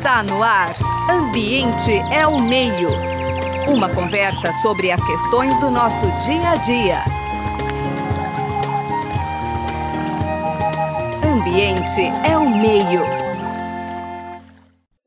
Está no ar. Ambiente é o meio. Uma conversa sobre as questões do nosso dia a dia. Ambiente é o meio.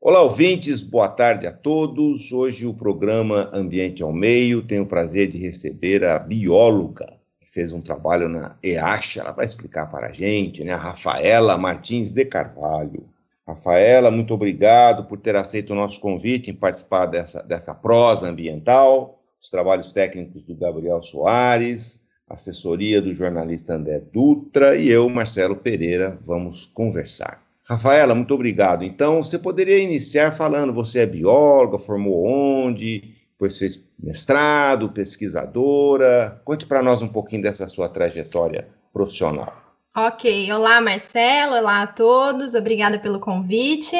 Olá, ouvintes, boa tarde a todos. Hoje o programa Ambiente ao Meio tem o prazer de receber a bióloga que fez um trabalho na EACHA, ela vai explicar para a gente, né? A Rafaela Martins de Carvalho. Rafaela, muito obrigado por ter aceito o nosso convite em participar dessa, dessa prosa ambiental, os trabalhos técnicos do Gabriel Soares, assessoria do jornalista André Dutra e eu, Marcelo Pereira, vamos conversar. Rafaela, muito obrigado. Então, você poderia iniciar falando, você é bióloga, formou onde, depois fez mestrado, pesquisadora. Conte para nós um pouquinho dessa sua trajetória profissional. Ok, olá Marcelo, olá a todos, obrigada pelo convite.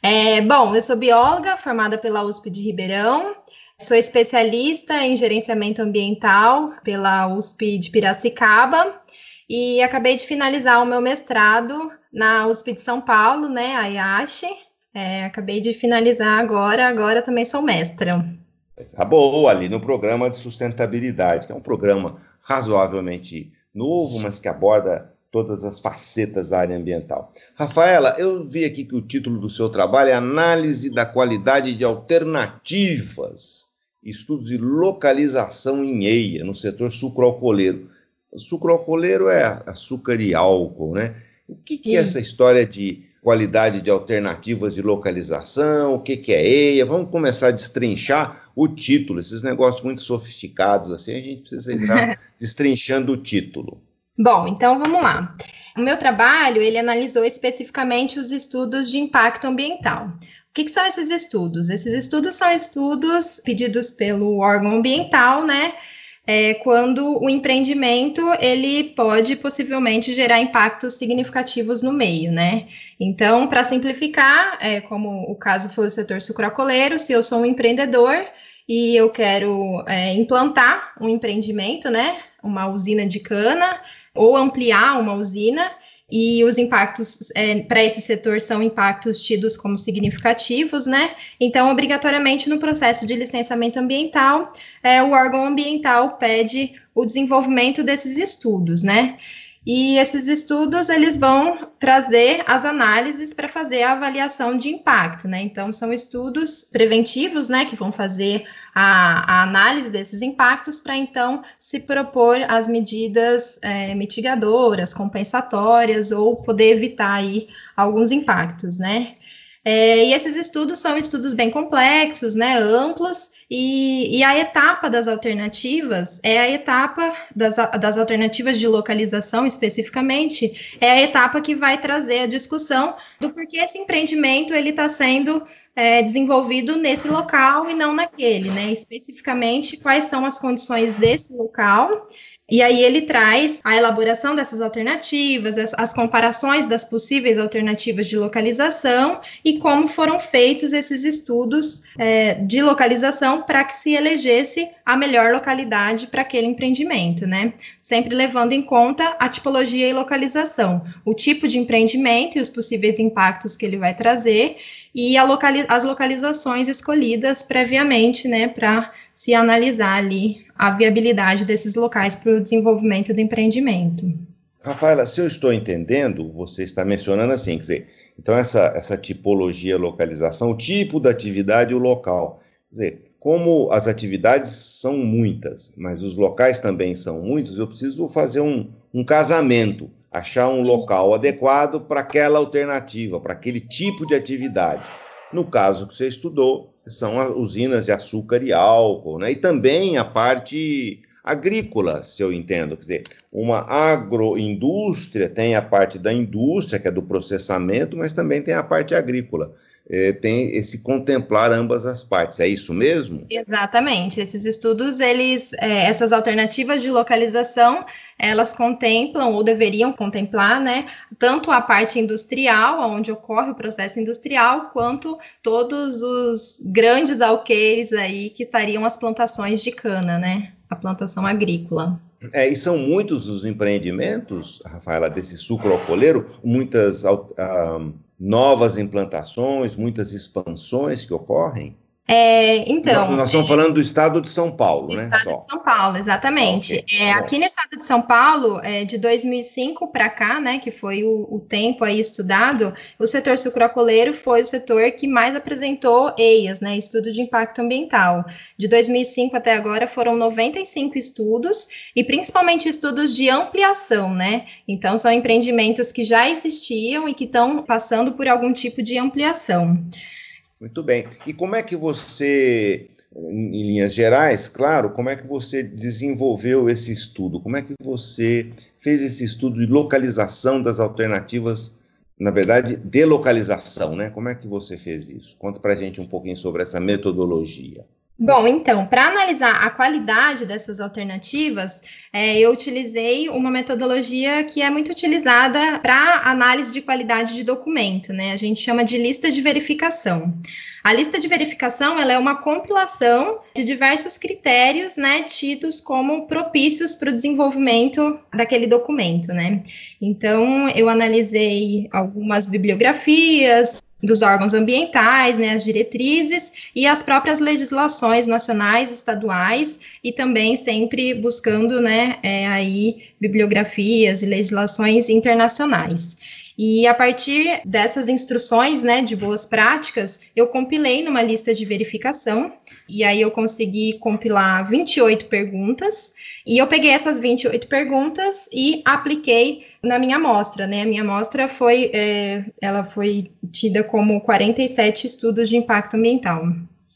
É, bom, eu sou bióloga formada pela USP de Ribeirão, sou especialista em gerenciamento ambiental pela USP de Piracicaba e acabei de finalizar o meu mestrado na USP de São Paulo, né, a IASH. É, acabei de finalizar agora, agora também sou mestra. Tá boa ali no programa de sustentabilidade, que é um programa razoavelmente novo, mas que aborda todas as facetas da área ambiental. Rafaela, eu vi aqui que o título do seu trabalho é Análise da qualidade de alternativas, estudos de localização em EIA, no setor sucroalcooleiro. Sucroalcooleiro é açúcar e álcool, né? O que, que é essa história de qualidade de alternativas de localização, o que, que é EIA? Vamos começar a destrinchar o título, esses negócios muito sofisticados assim, a gente precisa ir destrinchando o título. Bom, então vamos lá. O meu trabalho, ele analisou especificamente os estudos de impacto ambiental. O que, que, são esses estudos? Esses estudos são estudos pedidos pelo órgão ambiental, né? É, quando o empreendimento ele pode possivelmente gerar impactos significativos no meio, né? Então, para simplificar, é, como o caso foi o setor sucrocoleiro, se eu sou um empreendedor e eu quero é, implantar um empreendimento, né? Uma usina de cana, ou ampliar uma usina, e os impactos é, para esse setor são impactos tidos como significativos, né? Então, obrigatoriamente, no processo de licenciamento ambiental, é, o órgão ambiental pede o desenvolvimento desses estudos, né? E esses estudos eles vão trazer as análises para fazer a avaliação de impacto, né? Então são estudos preventivos, né, que vão fazer a, a análise desses impactos para então se propor as medidas é, mitigadoras, compensatórias ou poder evitar aí alguns impactos, né? É, e esses estudos são estudos bem complexos, né, amplos, e, e, a etapa das alternativas é a etapa das, das alternativas de localização, especificamente, é a etapa que vai trazer a discussão do porquê esse empreendimento ele está sendo é, desenvolvido nesse local e não naquele, né? Especificamente, quais são as condições desse local e aí ele traz a elaboração dessas alternativas, as, as, comparações das possíveis alternativas de localização e como foram feitos esses estudos é, de localização para que se elegesse a melhor localidade para aquele empreendimento, né? Sempre levando em conta a tipologia e localização, o tipo de empreendimento e os possíveis impactos que ele vai trazer e locali as localizações escolhidas previamente, né, para se analisar ali a viabilidade desses locais para o desenvolvimento do empreendimento. Rafaela, se eu estou entendendo, você está mencionando assim, quer dizer, então essa, essa tipologia, localização, o tipo da atividade e o local. Quer dizer, como as atividades são muitas, mas os locais também são muitos, eu preciso fazer um, um casamento, achar um local adequado para aquela alternativa, para aquele tipo de atividade. No caso que você estudou, são usinas de açúcar e álcool, né? E também a parte agrícola, se eu entendo, quer dizer, uma agroindústria tem a parte da indústria, que é do processamento, mas também tem a parte agrícola. É, tem esse contemplar ambas as partes, é isso mesmo? Exatamente. Esses estudos, eles, é, essas alternativas de localização, elas contemplam ou deveriam contemplar, né, tanto a parte industrial, onde ocorre o processo industrial, quanto todos os grandes alqueires aí que estariam as plantações de cana, né, a plantação agrícola. É, e são muitos os empreendimentos, Rafaela, desse sucro alcooleiro, muitas uh, novas implantações, muitas expansões que ocorrem? É, então. Nós, estamos é, falando do estado de São Paulo, né? Estado Só. de São Paulo, exatamente. Okay. É, aqui no estado de São Paulo, é, de 2005 para cá, né, que foi o, o, tempo aí estudado, o setor sucroalcooleiro foi o setor que mais apresentou EIAs, né, estudo de impacto ambiental. De 2005 até agora foram 95 estudos e principalmente estudos de ampliação, né? Então são empreendimentos que já existiam e que estão passando por algum tipo de ampliação. Muito bem. E como é que você, em linhas gerais, claro, como é que você desenvolveu esse estudo? Como é que você fez esse estudo de localização das alternativas, na verdade, de localização, né? Como é que você fez isso? Conta para gente um pouquinho sobre essa metodologia. Bom, então, para analisar a qualidade dessas alternativas, é, eu utilizei uma metodologia que é muito utilizada para análise de qualidade de documento, né? A gente chama de lista de verificação. A lista de verificação ela é uma compilação de diversos critérios, né, tidos como propícios para o desenvolvimento daquele documento, né? Então, eu analisei algumas bibliografias, dos órgãos ambientais, né, as diretrizes e as próprias legislações nacionais, estaduais e também sempre buscando, né, é, aí bibliografias e legislações internacionais. E a partir dessas instruções, né, de boas práticas, eu compilei numa lista de verificação, e aí eu consegui compilar 28 perguntas, e eu peguei essas 28 perguntas e apliquei na minha amostra, né? A minha amostra foi, é, ela foi tida como 47 estudos de impacto ambiental.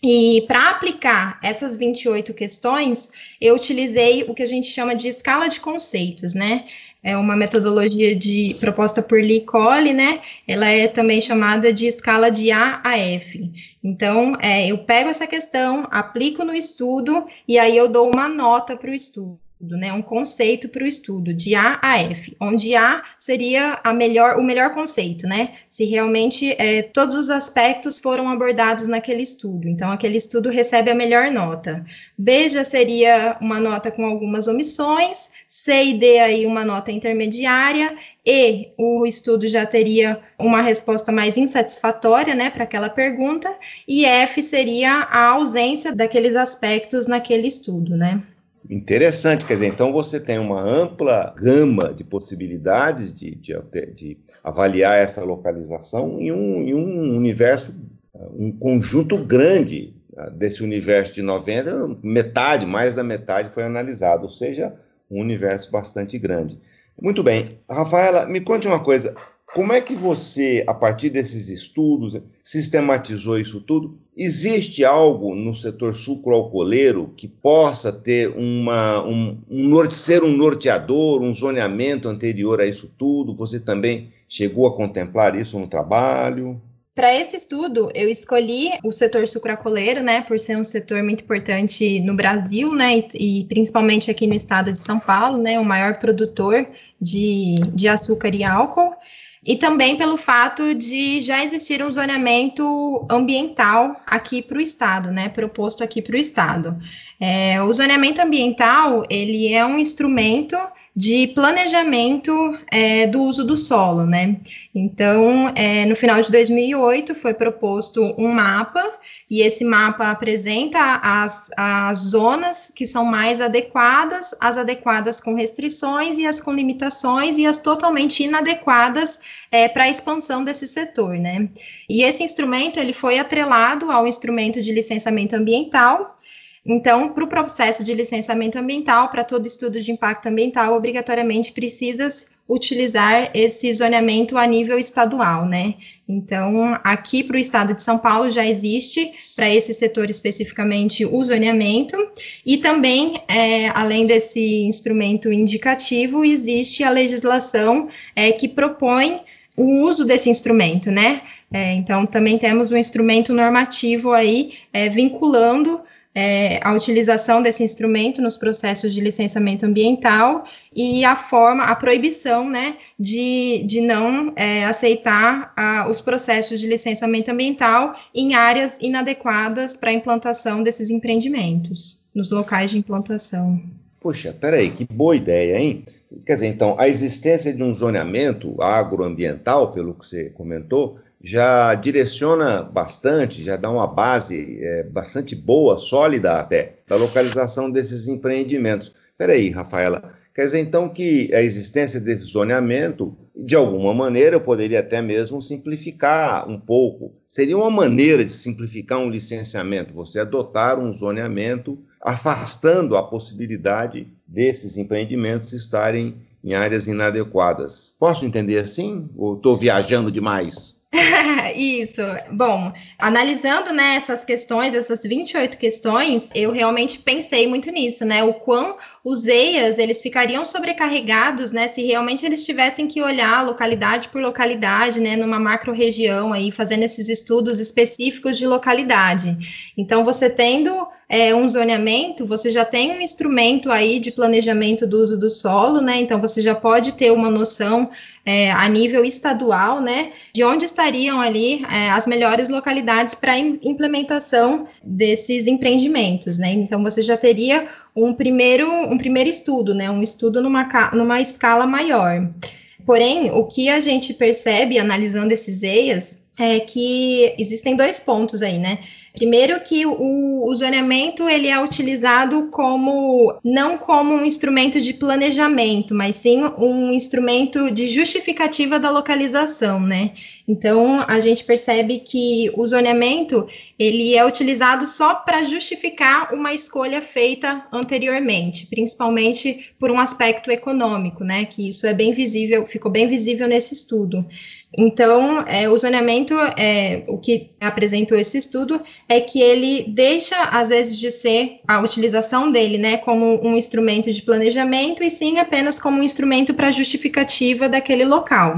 E para aplicar essas 28 questões, eu utilizei o que a gente chama de escala de conceitos, né? É uma metodologia de proposta por Lee Cole, né? Ela é também chamada de escala de A a F. Então, é, eu pego essa questão, aplico no estudo e aí eu dou uma nota para o estudo né, um conceito para o estudo, de A a F, onde A seria a melhor, o melhor conceito, né? Se realmente é, todos os aspectos foram abordados naquele estudo. Então, aquele estudo recebe a melhor nota. B já seria uma nota com algumas omissões, C e D aí uma nota intermediária, e o estudo já teria uma resposta mais insatisfatória, né, para aquela pergunta, e F seria a ausência daqueles aspectos naquele estudo, né? Interessante, quer dizer, então você tem uma ampla gama de possibilidades de, de, de avaliar essa localização em um, em um universo, um conjunto grande ah, desse universo de 90, metade, mais da metade foi analisado, ou seja, um universo bastante grande. Muito bem, Rafaela, me conte uma coisa, como é que você, a partir desses estudos, sistematizou isso tudo? Existe algo no setor sucroalcooleiro que possa ter uma, um, um, ser um norteador, um zoneamento anterior a isso tudo? Você também chegou a contemplar isso no trabalho? Para esse estudo, eu escolhi o setor sucroalcooleiro, né, por ser um setor muito importante no Brasil, né, e, e, principalmente aqui no estado de São Paulo, né, o maior produtor de, de açúcar e álcool e também pelo fato de já existir um zoneamento ambiental aqui para o estado, né, proposto aqui para o estado. É, o zoneamento ambiental ele é um instrumento de planejamento é, do uso do solo, né? Então, é, no final de 2008 foi proposto um mapa e esse mapa apresenta as, as zonas que são mais adequadas, as adequadas com restrições e as com limitações e as totalmente inadequadas é, para a expansão desse setor, né? E esse instrumento ele foi atrelado ao instrumento de licenciamento ambiental então, para o processo de licenciamento ambiental, para todo estudo de impacto ambiental, obrigatoriamente precisa utilizar esse zoneamento a nível estadual, né? Então, aqui para o estado de São Paulo já existe, para esse setor especificamente, o zoneamento, e também, é, além desse instrumento indicativo, existe a legislação é, que propõe o uso desse instrumento, né? É, então, também temos um instrumento normativo aí é, vinculando é, a utilização desse instrumento nos processos de licenciamento ambiental e a forma, a proibição, né, de, de não é, aceitar a, os processos de licenciamento ambiental em áreas inadequadas para a implantação desses empreendimentos, nos locais de implantação. Poxa, peraí, que boa ideia, hein? Quer dizer, então, a existência de um zoneamento agroambiental, pelo que você comentou, já direciona bastante, já dá uma base é, bastante boa, sólida até, da localização desses empreendimentos. Espera aí, Rafaela, quer dizer então que a existência desse zoneamento, de alguma maneira, eu poderia até mesmo simplificar um pouco. Seria uma maneira de simplificar um licenciamento, você adotar um zoneamento afastando a possibilidade desses empreendimentos estarem em áreas inadequadas. Posso entender assim? Ou estou viajando demais? Isso. Bom, analisando né, essas questões, essas 28 questões, eu realmente pensei muito nisso, né? O quão os EIAs eles ficariam sobrecarregados, né? Se realmente eles tivessem que olhar localidade por localidade, né? Numa macro-região aí, fazendo esses estudos específicos de localidade. Então, você tendo é, um zoneamento, você já tem um instrumento aí de planejamento do uso do solo, né? Então você já pode ter uma noção é, a nível estadual, né? De onde estariam ali é, as melhores localidades para implementação desses empreendimentos, né? Então você já teria um primeiro, um primeiro estudo, né? Um estudo numa, numa escala maior. Porém, o que a gente percebe analisando esses EIAs é que existem dois pontos aí, né? Primeiro que o, o zoneamento ele é utilizado como não como um instrumento de planejamento, mas sim um instrumento de justificativa da localização, né? Então a gente percebe que o zoneamento ele é utilizado só para justificar uma escolha feita anteriormente, principalmente por um aspecto econômico, né? Que isso é bem visível, ficou bem visível nesse estudo. Então, é, o zoneamento, é, o que apresentou esse estudo, é que ele deixa, às vezes, de ser a utilização dele, né, como um instrumento de planejamento, e sim apenas como um instrumento para justificativa daquele local.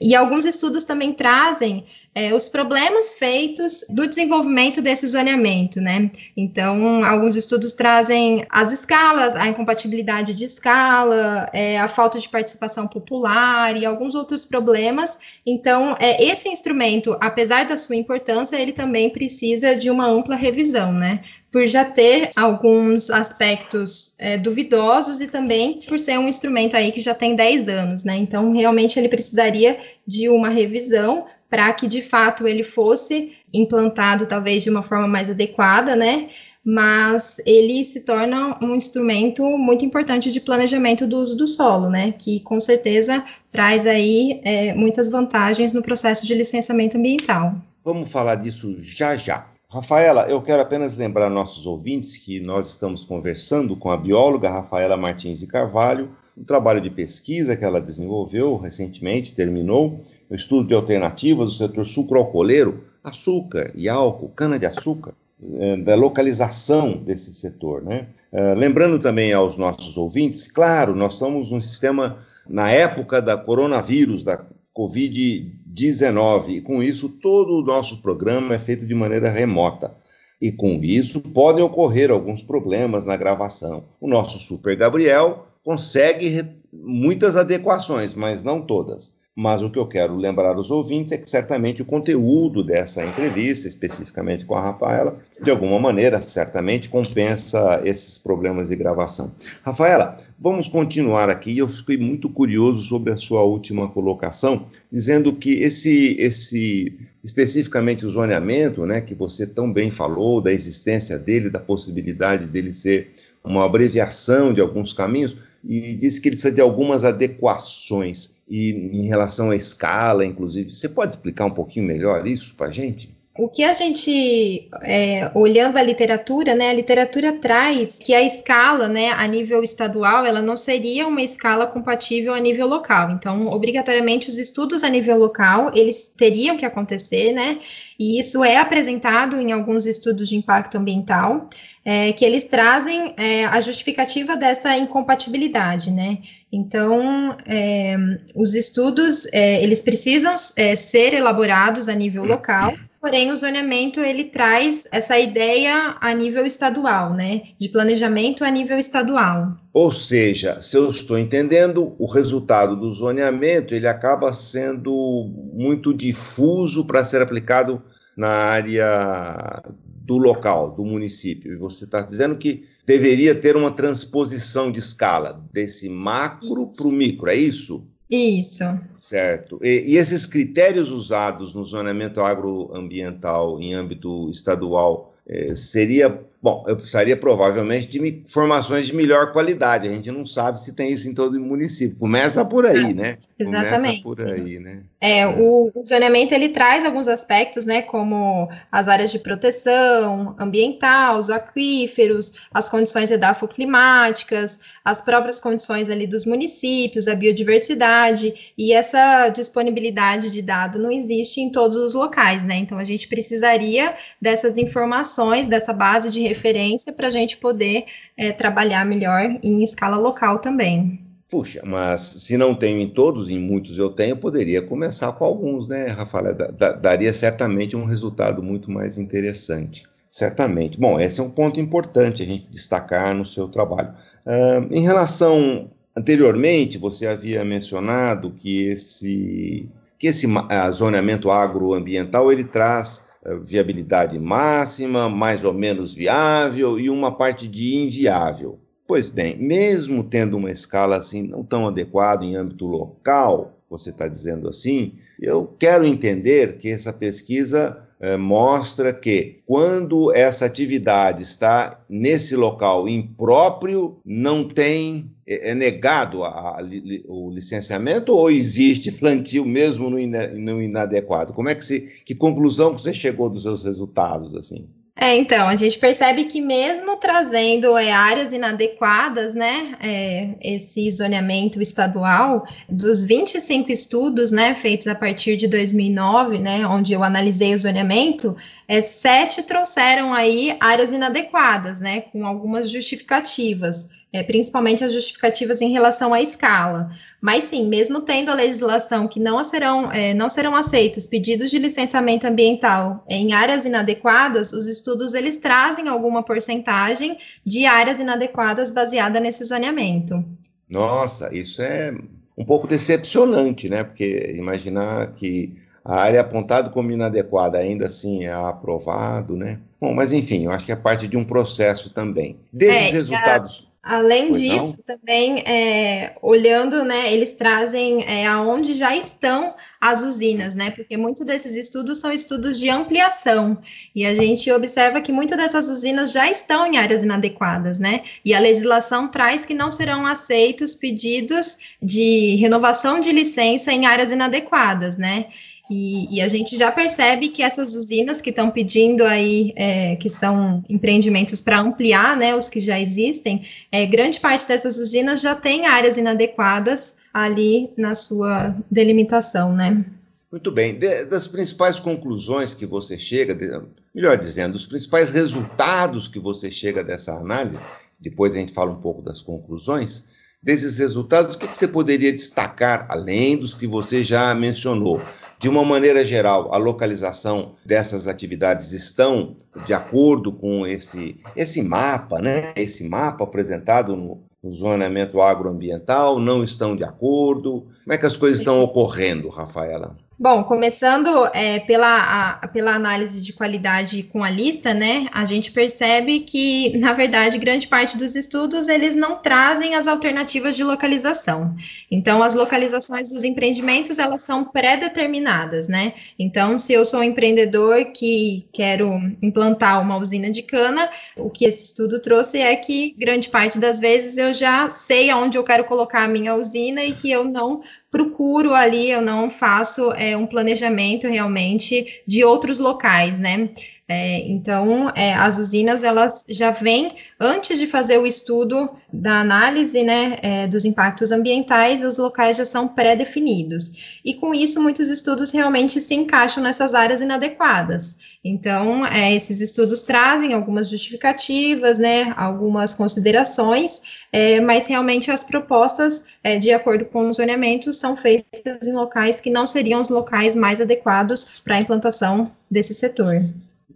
E alguns estudos também trazem é, os problemas feitos do desenvolvimento desse zoneamento, né? Então, alguns estudos trazem as escalas, a incompatibilidade de escala, é, a falta de participação popular e alguns outros problemas. Então, é, esse instrumento, apesar da sua importância, ele também precisa de uma ampla revisão, né? Por já ter alguns aspectos é, duvidosos e também por ser um instrumento aí que já tem 10 anos, né? Então, realmente ele precisaria de uma revisão para que de fato ele fosse implantado talvez de uma forma mais adequada, né? Mas ele se torna um instrumento muito importante de planejamento do uso do solo, né? Que com certeza traz aí é, muitas vantagens no processo de licenciamento ambiental. Vamos falar disso já já. Rafaela, eu quero apenas lembrar nossos ouvintes que nós estamos conversando com a bióloga Rafaela Martins de Carvalho, um trabalho de pesquisa que ela desenvolveu recentemente, terminou, o um estudo de alternativas do setor sucroalcooleiro, açúcar e álcool, cana-de-açúcar, é, da localização desse setor. Né? É, lembrando também aos nossos ouvintes, claro, nós somos um sistema, na época da coronavírus, da Covid-19, e com isso todo o nosso programa é feito de maneira remota. E com isso podem ocorrer alguns problemas na gravação. O nosso Super Gabriel consegue muitas adequações, mas não todas. Mas o que eu quero lembrar aos ouvintes é que certamente o conteúdo dessa entrevista, especificamente com a Rafaela, de alguma maneira, certamente compensa esses problemas de gravação. Rafaela, vamos continuar aqui. Eu fiquei muito curioso sobre a sua última colocação, dizendo que esse, esse especificamente o zoneamento, né, que você tão bem falou, da existência dele, da possibilidade dele ser uma abreviação de alguns caminhos, e disse que ele precisa de algumas adequações e em relação à escala, inclusive. Você pode explicar um pouquinho melhor isso para a gente? O que a gente, é, olhando a literatura, né, a literatura traz que a escala, né, a nível estadual, ela não seria uma escala compatível a nível local. Então, obrigatoriamente, os estudos a nível local, eles teriam que acontecer, né, e isso é apresentado em alguns estudos de impacto ambiental, é, que eles trazem é, a justificativa dessa incompatibilidade, né? Então, é, os estudos, é, eles precisam é, ser elaborados a nível local, Porém, o zoneamento ele traz essa ideia a nível estadual, né? De planejamento a nível estadual. Ou seja, se eu estou entendendo, o resultado do zoneamento ele acaba sendo muito difuso para ser aplicado na área do local, do município. E você está dizendo que deveria ter uma transposição de escala desse macro para o micro, é isso? Isso. Certo. E, e, esses critérios usados no zoneamento agroambiental em âmbito estadual eh, seria Bom, eu precisaria provavelmente de informações de melhor qualidade. A gente não sabe se tem isso em todo o município. Começa por aí, né? Exatamente. Começa por aí, né? É, o, o zoneamento ele traz alguns aspectos, né, como as áreas de proteção ambiental, os aquíferos, as condições edafoclimáticas, as próprias condições ali dos municípios, a biodiversidade, e essa disponibilidade de dado não existe em todos os locais, né? Então a gente precisaria dessas informações, dessa base de referência para a gente poder é, trabalhar melhor em escala local também. Puxa, mas se não tenho em todos, em muitos eu tenho, poderia começar com alguns, né, Rafael? daria certamente um resultado muito mais interessante. Certamente. Bom, esse é um ponto importante a gente destacar no seu trabalho. Uh, em relação, anteriormente, você havia mencionado que esse, que esse zoneamento agroambiental ele traz uh, viabilidade máxima, mais ou menos viável e uma parte de inviável. Pois bem, mesmo tendo uma escala assim não tão adequada em âmbito local, você está dizendo assim, eu quero entender que essa pesquisa eh, mostra que quando essa atividade está nesse local impróprio, não tem é, é negado a, a, o licenciamento ou existe plantio mesmo no, ina, no inadequado? Como é que se que conclusão que você chegou dos seus resultados assim? É, então, a gente percebe que mesmo trazendo é, áreas inadequadas, né, é, esse zoneamento estadual, dos 25 estudos, né, feitos a partir de 2009, né, onde eu analisei o zoneamento, é, sete trouxeram aí áreas inadequadas, né, com algumas justificativas é, principalmente as justificativas em relação à escala. Mas sim, mesmo tendo a legislação que não serão, é, não serão aceitos pedidos de licenciamento ambiental em áreas inadequadas, os estudos eles trazem alguma porcentagem de áreas inadequadas baseada nesse zoneamento. Nossa, isso é um pouco decepcionante, né? Porque imaginar que a área apontada como inadequada ainda assim é aprovado, né? Bom, mas enfim, eu acho que é parte de um processo também. Desses é, resultados. Além pois disso, não? também é, olhando, né, eles trazem é, aonde já estão as usinas, né? Porque muitos desses estudos são estudos de ampliação e a gente observa que muitas dessas usinas já estão em áreas inadequadas, né? E a legislação traz que não serão aceitos pedidos de renovação de licença em áreas inadequadas, né? E, e, a gente já percebe que essas usinas que estão pedindo aí, é, que são empreendimentos para ampliar, né, os que já existem, é, grande parte dessas usinas já tem áreas inadequadas ali na sua delimitação, né? Muito bem. De, das principais conclusões que você chega, de, melhor dizendo, dos principais resultados que você chega dessa análise, depois a gente fala um pouco das conclusões, desses resultados, o que, que você poderia destacar, além dos que você já mencionou? De uma maneira geral, a localização dessas atividades estão de acordo com esse, esse mapa, né? Esse mapa apresentado no, no zoneamento agroambiental, não estão de acordo? Como é que as coisas estão ocorrendo, Rafaela? Bom, começando é, pela, a, pela análise de qualidade com a lista, né, a gente percebe que, na verdade, grande parte dos estudos, eles não trazem as alternativas de localização. Então, as localizações dos empreendimentos, elas são pré-determinadas, né? Então, se eu sou um empreendedor que quero implantar uma usina de cana, o que esse estudo trouxe é que, grande parte das vezes, eu já sei aonde eu quero colocar a minha usina e que eu não procuro ali, eu não faço é, um planejamento realmente de outros locais, né? É, então, é, as usinas, elas já vêm, antes de fazer o estudo da análise, né, é, dos impactos ambientais, os locais já são pré-definidos. E com isso, muitos estudos realmente se encaixam nessas áreas inadequadas. Então, é, esses estudos trazem algumas justificativas, né, algumas considerações, é, mas realmente as propostas, é, de acordo com os zoneamentos, são feitas em locais que não seriam os locais mais adequados para a implantação desse setor.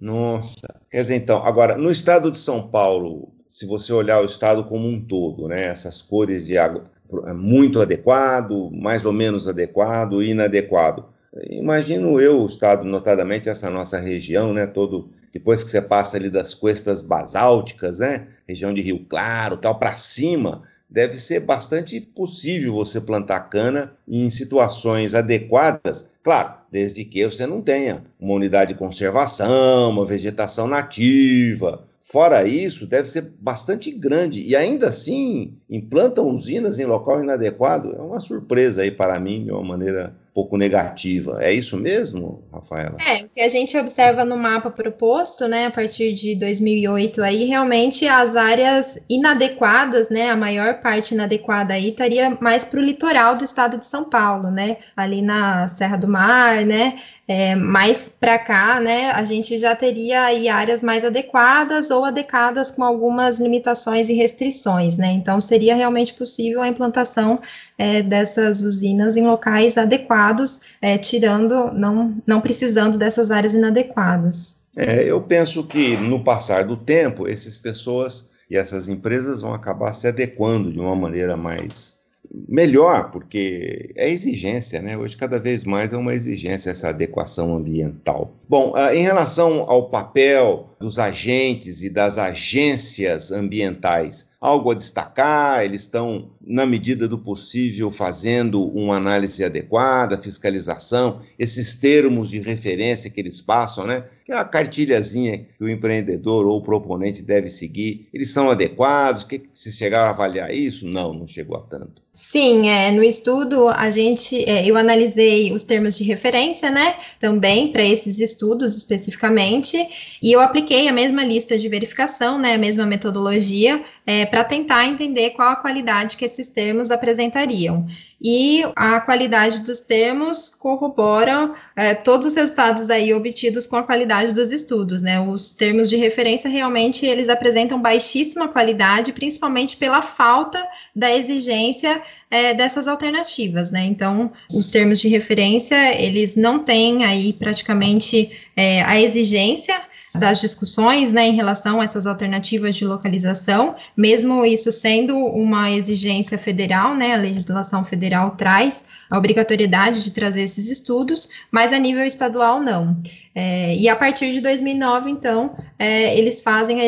Nossa. Quer dizer, então, agora, no estado de São Paulo, se você olhar o estado como um todo, né, essas cores de água, é muito adequado, mais ou menos adequado, inadequado. Imagino eu, o estado, notadamente essa nossa região, né, todo, depois que você passa ali das costas basálticas, né, região de Rio Claro, tal, para cima, deve ser bastante possível você plantar cana em situações adequadas, claro, desde que você não tenha uma unidade de conservação, uma vegetação nativa. Fora isso, deve ser bastante grande e ainda assim implantam usinas em local inadequado. É uma surpresa aí para mim, de uma maneira pouco negativa. É isso mesmo, Rafaela? É, o que a gente observa no mapa proposto, né, a partir de 2008 aí, realmente as áreas inadequadas, né, a maior parte inadequada aí estaria mais para o litoral do estado de São Paulo, né, ali na Serra do Mar, né, é, mais para cá, né, a gente já teria aí áreas mais adequadas ou adequadas com algumas limitações e restrições, né, então seria realmente possível a implantação é, dessas usinas em locais adequados, é, tirando, não, não precisando dessas áreas inadequadas. É, eu penso que no passar do tempo, essas pessoas e essas empresas vão acabar se adequando de uma maneira mais melhor, porque é exigência, né? Hoje, cada vez mais é uma exigência essa adequação ambiental. Bom, ah, em relação ao papel dos agentes e das agências ambientais, algo a destacar? Eles estão, na medida do possível, fazendo uma análise adequada, fiscalização, esses termos de referência que eles passam, né? Que é a cartilhazinha que o empreendedor ou o proponente deve seguir, eles são adequados? Que, se chegaram a avaliar isso? Não, não chegou a tanto. Sim, é, no estudo a gente, é, eu analisei os termos de referência, né, também para esses estudos especificamente, e eu apliquei a mesma lista de verificação, né, a mesma metodologia, é, para tentar entender qual a qualidade que esses termos apresentariam. E a qualidade dos termos corroboram é, todos os resultados aí obtidos com a qualidade dos estudos, né? Os termos de referência realmente eles apresentam baixíssima qualidade, principalmente pela falta da exigência é, dessas alternativas, né? Então, os termos de referência eles não têm aí praticamente é, a exigência das discussões né, em relação a essas alternativas de localização, mesmo isso sendo uma exigência federal, né, a legislação federal traz a obrigatoriedade de trazer esses estudos, mas a nível estadual não. É, e a partir de 2009, então, é, eles fazem a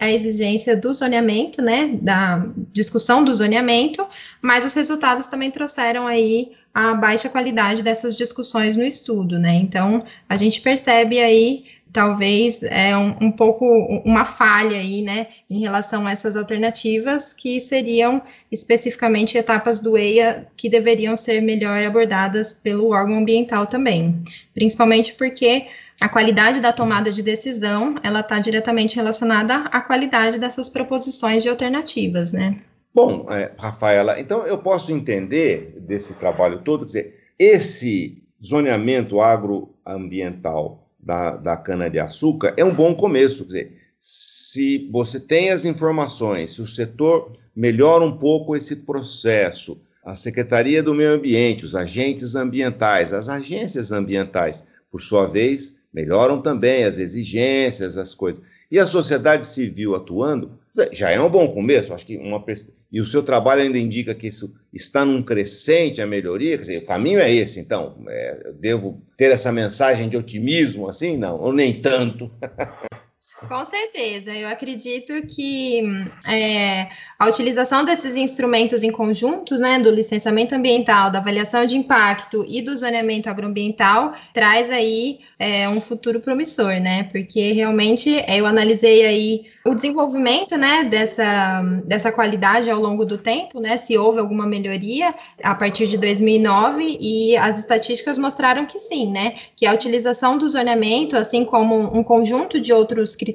a exigência do zoneamento, né, da discussão do zoneamento, mas os resultados também trouxeram aí a baixa qualidade dessas discussões no estudo, né? Então, a gente percebe aí talvez é um, um, pouco uma falha aí, né, em relação a essas alternativas que seriam especificamente etapas do EIA que deveriam ser melhor abordadas pelo órgão ambiental também, principalmente porque a qualidade da tomada de decisão ela está diretamente relacionada à qualidade dessas proposições de alternativas, né? Bom, é, Rafaela, então eu posso entender desse trabalho todo, quer dizer, esse zoneamento agroambiental da, da cana-de-açúcar é um bom começo. Quer dizer, se você tem as informações, se o setor melhora um pouco esse processo, a Secretaria do Meio Ambiente, os agentes ambientais, as agências ambientais, por sua vez, melhoram também as exigências, as coisas. E a sociedade civil atuando, já é um bom começo. Acho que uma e o seu trabalho ainda indica que isso está num crescente a melhoria. Quer dizer, o caminho é esse. Então, é, eu devo ter essa mensagem de otimismo, assim, não, ou nem tanto. Com certeza, eu acredito que é, a utilização desses instrumentos em conjunto, né, do licenciamento ambiental, da avaliação de impacto e do zoneamento agroambiental, traz aí é, um futuro promissor, né? Porque realmente é, eu analisei aí o desenvolvimento, né, dessa, dessa qualidade ao longo do tempo, né? Se houve alguma melhoria a partir de 2009 e as estatísticas mostraram que sim, né? Que a utilização do zoneamento, assim como um conjunto de outros critérios,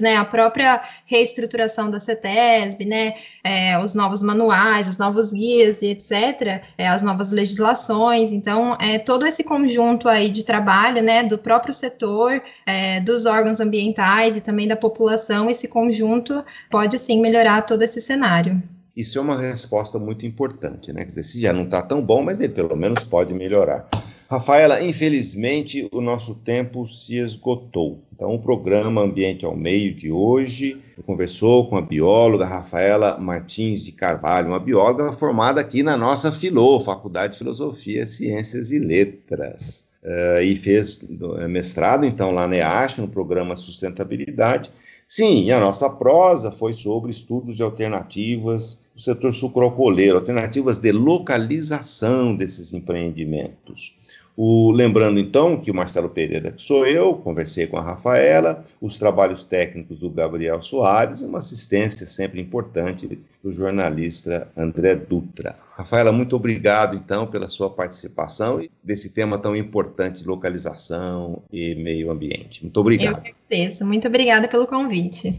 né? A própria reestruturação da CETESB, né? É, os novos manuais, os novos guias e etc., é, as novas legislações. Então, é todo esse conjunto aí de trabalho, né? Do próprio setor, é, dos órgãos ambientais e também da população, esse conjunto pode sim melhorar todo esse cenário. Isso é uma resposta muito importante, né? Quer dizer, se já não está tão bom, mas ele pelo menos pode melhorar. Rafaela, infelizmente o nosso tempo se esgotou. Então, o programa Ambiente ao Meio de hoje conversou com a bióloga Rafaela Martins de Carvalho, uma bióloga formada aqui na nossa Filô, Faculdade de Filosofia, Ciências e Letras uh, e fez eh, mestrado, então, lá na EASH, no programa Sustentabilidade. Sim, a nossa prosa foi sobre estudos de alternativas, do setor sucroalcooleiro, alternativas de localização desses empreendimentos. O, lembrando então que o Marcelo Pereira, que sou eu, conversei com a Rafaela, os trabalhos técnicos do Gabriel Soares e uma assistência sempre importante do jornalista André Dutra. Rafaela, muito obrigado então pela sua participação desse tema tão importante, localização e meio ambiente. Muito obrigado. Eu agradeço. Muito obrigada pelo convite.